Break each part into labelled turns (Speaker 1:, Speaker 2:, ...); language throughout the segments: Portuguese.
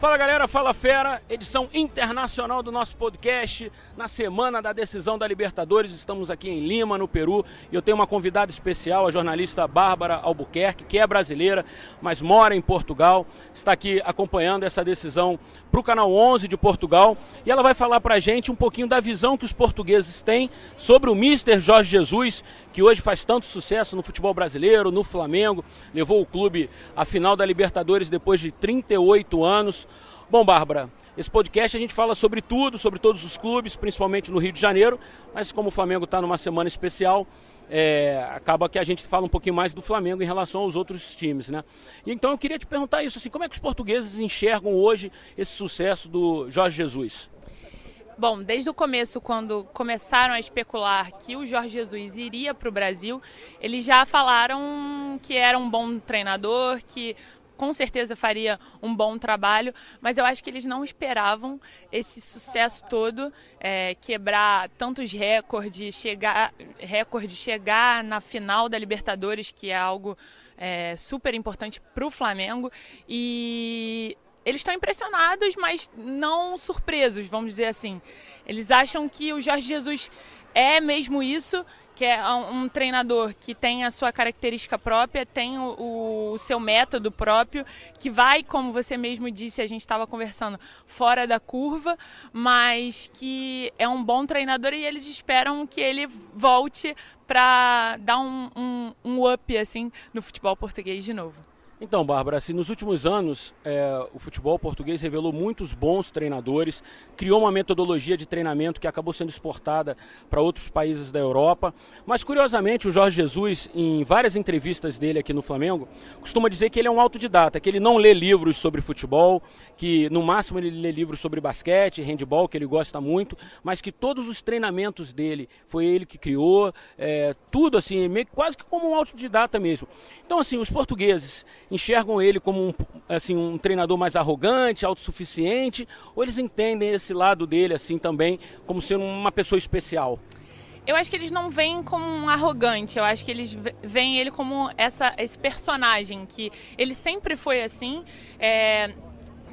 Speaker 1: Fala galera, fala fera, edição internacional do nosso podcast. Na semana da decisão da Libertadores, estamos aqui em Lima, no Peru, e eu tenho uma convidada especial, a jornalista Bárbara Albuquerque, que é brasileira, mas mora em Portugal. Está aqui acompanhando essa decisão para o canal 11 de Portugal, e ela vai falar para a gente um pouquinho da visão que os portugueses têm sobre o Mister Jorge Jesus, que hoje faz tanto sucesso no futebol brasileiro, no Flamengo, levou o clube à final da Libertadores depois de 38 anos. Bom, Bárbara, esse podcast a gente fala sobre tudo, sobre todos os clubes, principalmente no Rio de Janeiro, mas como o Flamengo está numa semana especial, é, acaba que a gente fala um pouquinho mais do Flamengo em relação aos outros times, né? E então eu queria te perguntar isso, assim, como é que os portugueses enxergam hoje esse sucesso do Jorge Jesus?
Speaker 2: Bom, desde o começo, quando começaram a especular que o Jorge Jesus iria para o Brasil, eles já falaram que era um bom treinador, que com certeza faria um bom trabalho, mas eu acho que eles não esperavam esse sucesso todo, é, quebrar tantos recordes, chegar, recorde, chegar na final da Libertadores, que é algo é, super importante para o Flamengo. E eles estão impressionados, mas não surpresos, vamos dizer assim. Eles acham que o Jorge Jesus é mesmo isso, que é um treinador que tem a sua característica própria, tem o, o seu método próprio, que vai, como você mesmo disse, a gente estava conversando, fora da curva, mas que é um bom treinador e eles esperam que ele volte para dar um, um, um up assim no futebol português de novo.
Speaker 1: Então, Bárbara, assim, nos últimos anos, é, o futebol português revelou muitos bons treinadores, criou uma metodologia de treinamento que acabou sendo exportada para outros países da Europa. Mas, curiosamente, o Jorge Jesus, em várias entrevistas dele aqui no Flamengo, costuma dizer que ele é um autodidata, que ele não lê livros sobre futebol, que no máximo ele lê livros sobre basquete, handball, que ele gosta muito, mas que todos os treinamentos dele foi ele que criou, é, tudo assim, meio, quase que como um autodidata mesmo. Então, assim, os portugueses enxergam ele como um, assim, um treinador mais arrogante, autossuficiente, ou eles entendem esse lado dele assim também como sendo uma pessoa especial?
Speaker 2: Eu acho que eles não veem como um arrogante, eu acho que eles veem ele como essa, esse personagem, que ele sempre foi assim. É,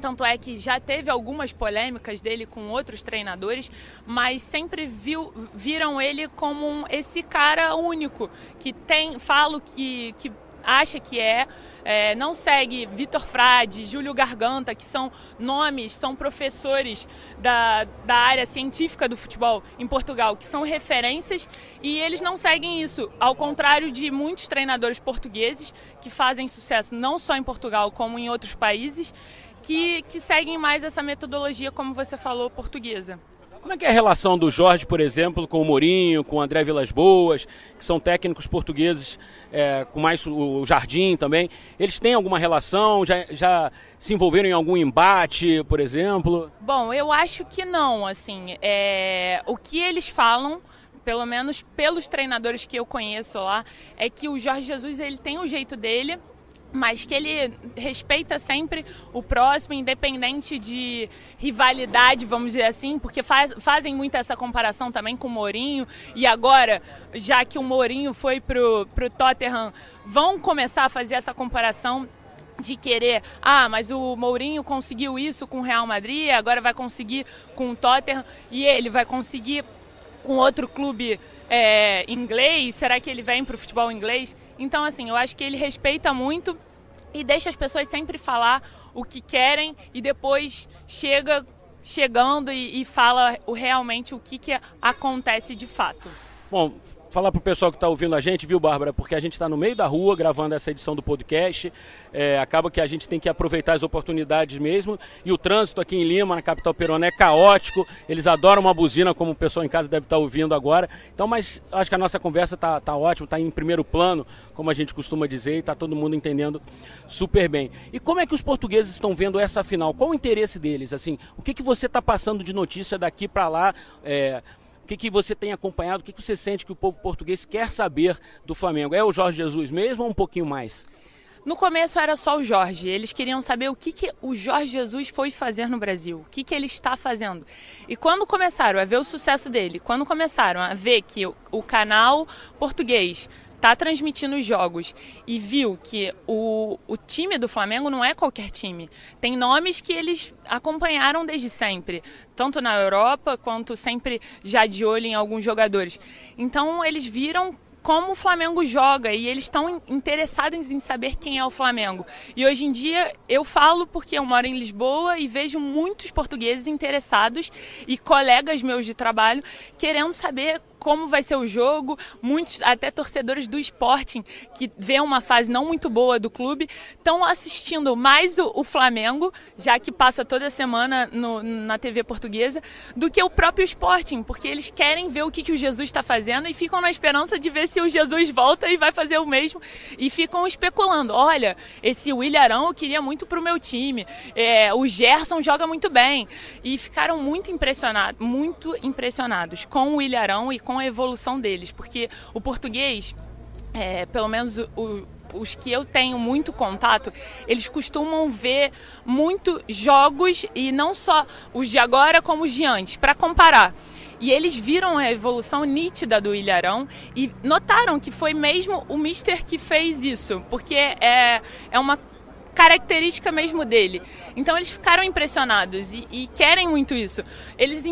Speaker 2: tanto é que já teve algumas polêmicas dele com outros treinadores, mas sempre viu, viram ele como esse cara único, que tem, falo que, que acha que é, é não segue Vitor Frade, Júlio Garganta, que são nomes, são professores da, da área científica do futebol em Portugal, que são referências, e eles não seguem isso, ao contrário de muitos treinadores portugueses que fazem sucesso não só em Portugal, como em outros países, que, que seguem mais essa metodologia, como você falou, portuguesa.
Speaker 1: Como é que é a relação do Jorge, por exemplo, com o Mourinho, com o André Vilas Boas, que são técnicos portugueses, é, com mais o Jardim também? Eles têm alguma relação? Já, já se envolveram em algum embate, por exemplo?
Speaker 2: Bom, eu acho que não. Assim, é, o que eles falam pelo menos pelos treinadores que eu conheço lá, é que o Jorge Jesus ele tem o jeito dele mas que ele respeita sempre o próximo, independente de rivalidade, vamos dizer assim, porque faz, fazem muito essa comparação também com o Mourinho, e agora, já que o Mourinho foi pro, pro Tottenham, vão começar a fazer essa comparação de querer, ah, mas o Mourinho conseguiu isso com o Real Madrid, agora vai conseguir com o Tottenham, e ele vai conseguir com outro clube é, inglês? Será que ele vem para o futebol inglês? Então, assim, eu acho que ele respeita muito e deixa as pessoas sempre falar o que querem e depois chega chegando e, e fala o, realmente o que, que acontece de fato.
Speaker 1: Bom, falar para o pessoal que está ouvindo a gente, viu, Bárbara? Porque a gente está no meio da rua gravando essa edição do podcast. É, acaba que a gente tem que aproveitar as oportunidades mesmo. E o trânsito aqui em Lima, na capital peruana, é caótico. Eles adoram uma buzina, como o pessoal em casa deve estar tá ouvindo agora. Então, mas acho que a nossa conversa está tá ótima, está em primeiro plano, como a gente costuma dizer, e está todo mundo entendendo super bem. E como é que os portugueses estão vendo essa final? Qual o interesse deles? Assim, o que, que você está passando de notícia daqui para lá? É, que, que você tem acompanhado, o que, que você sente que o povo português quer saber do Flamengo? É o Jorge Jesus mesmo ou um pouquinho mais?
Speaker 2: No começo era só o Jorge, eles queriam saber o que, que o Jorge Jesus foi fazer no Brasil, o que, que ele está fazendo. E quando começaram a ver o sucesso dele, quando começaram a ver que o, o canal português está transmitindo os jogos e viu que o, o time do Flamengo não é qualquer time. Tem nomes que eles acompanharam desde sempre, tanto na Europa quanto sempre já de olho em alguns jogadores. Então eles viram como o Flamengo joga e eles estão interessados em saber quem é o Flamengo. E hoje em dia eu falo porque eu moro em Lisboa e vejo muitos portugueses interessados e colegas meus de trabalho querendo saber como vai ser o jogo. Muitos, até torcedores do Sporting, que vê uma fase não muito boa do clube, estão assistindo mais o, o, Flamengo, já que passa toda semana no, na TV portuguesa, do que o próprio Sporting, porque eles querem ver o que, que o Jesus está fazendo e ficam na esperança de ver se o Jesus volta e vai fazer o mesmo. E ficam especulando: olha, esse William Arão eu queria muito para o meu time, é, o Gerson joga muito bem. E ficaram muito impressionados, muito impressionados com o William Arão e com a evolução deles, porque o português, é, pelo menos o, os que eu tenho muito contato, eles costumam ver muito jogos e não só os de agora como os de antes, para comparar. E eles viram a evolução nítida do Ilharão e notaram que foi mesmo o Mister que fez isso, porque é, é uma característica mesmo dele. Então eles ficaram impressionados e, e querem muito isso. Eles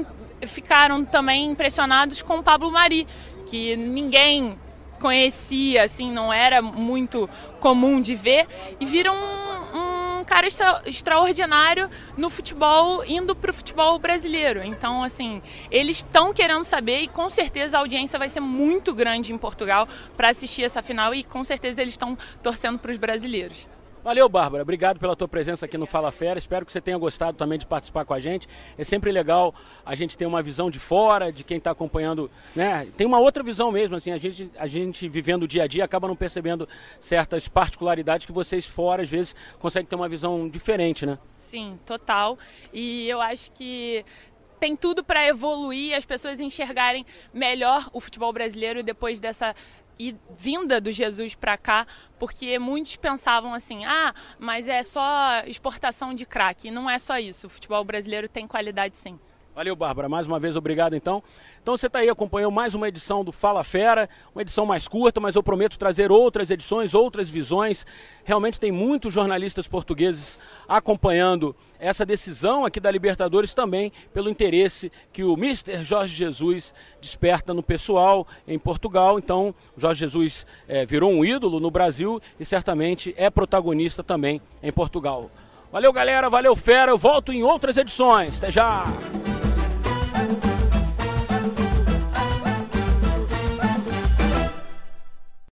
Speaker 2: ficaram também impressionados com o Pablo Mari, que ninguém conhecia, assim, não era muito comum de ver, e viram um, um cara extra, extraordinário no futebol, indo para o futebol brasileiro. Então, assim, eles estão querendo saber e com certeza a audiência vai ser muito grande em Portugal para assistir essa final e com certeza eles estão torcendo para os brasileiros.
Speaker 1: Valeu, Bárbara. Obrigado pela tua presença aqui no Fala Fera. Espero que você tenha gostado também de participar com a gente. É sempre legal a gente ter uma visão de fora, de quem está acompanhando, né? Tem uma outra visão mesmo, assim, a gente, a gente vivendo o dia a dia acaba não percebendo certas particularidades que vocês fora, às vezes, conseguem ter uma visão diferente, né?
Speaker 2: Sim, total. E eu acho que tem tudo para evoluir, as pessoas enxergarem melhor o futebol brasileiro depois dessa e vinda do Jesus para cá, porque muitos pensavam assim: ah, mas é só exportação de crack. E não é só isso. O futebol brasileiro tem qualidade sim.
Speaker 1: Valeu, Bárbara. Mais uma vez, obrigado então. Então você está aí, acompanhou mais uma edição do Fala Fera, uma edição mais curta, mas eu prometo trazer outras edições, outras visões. Realmente tem muitos jornalistas portugueses acompanhando essa decisão aqui da Libertadores também pelo interesse que o Mister Jorge Jesus desperta no pessoal em Portugal. Então, Jorge Jesus é, virou um ídolo no Brasil e certamente é protagonista também em Portugal. Valeu, galera. Valeu, fera. Eu volto em outras edições. Até já!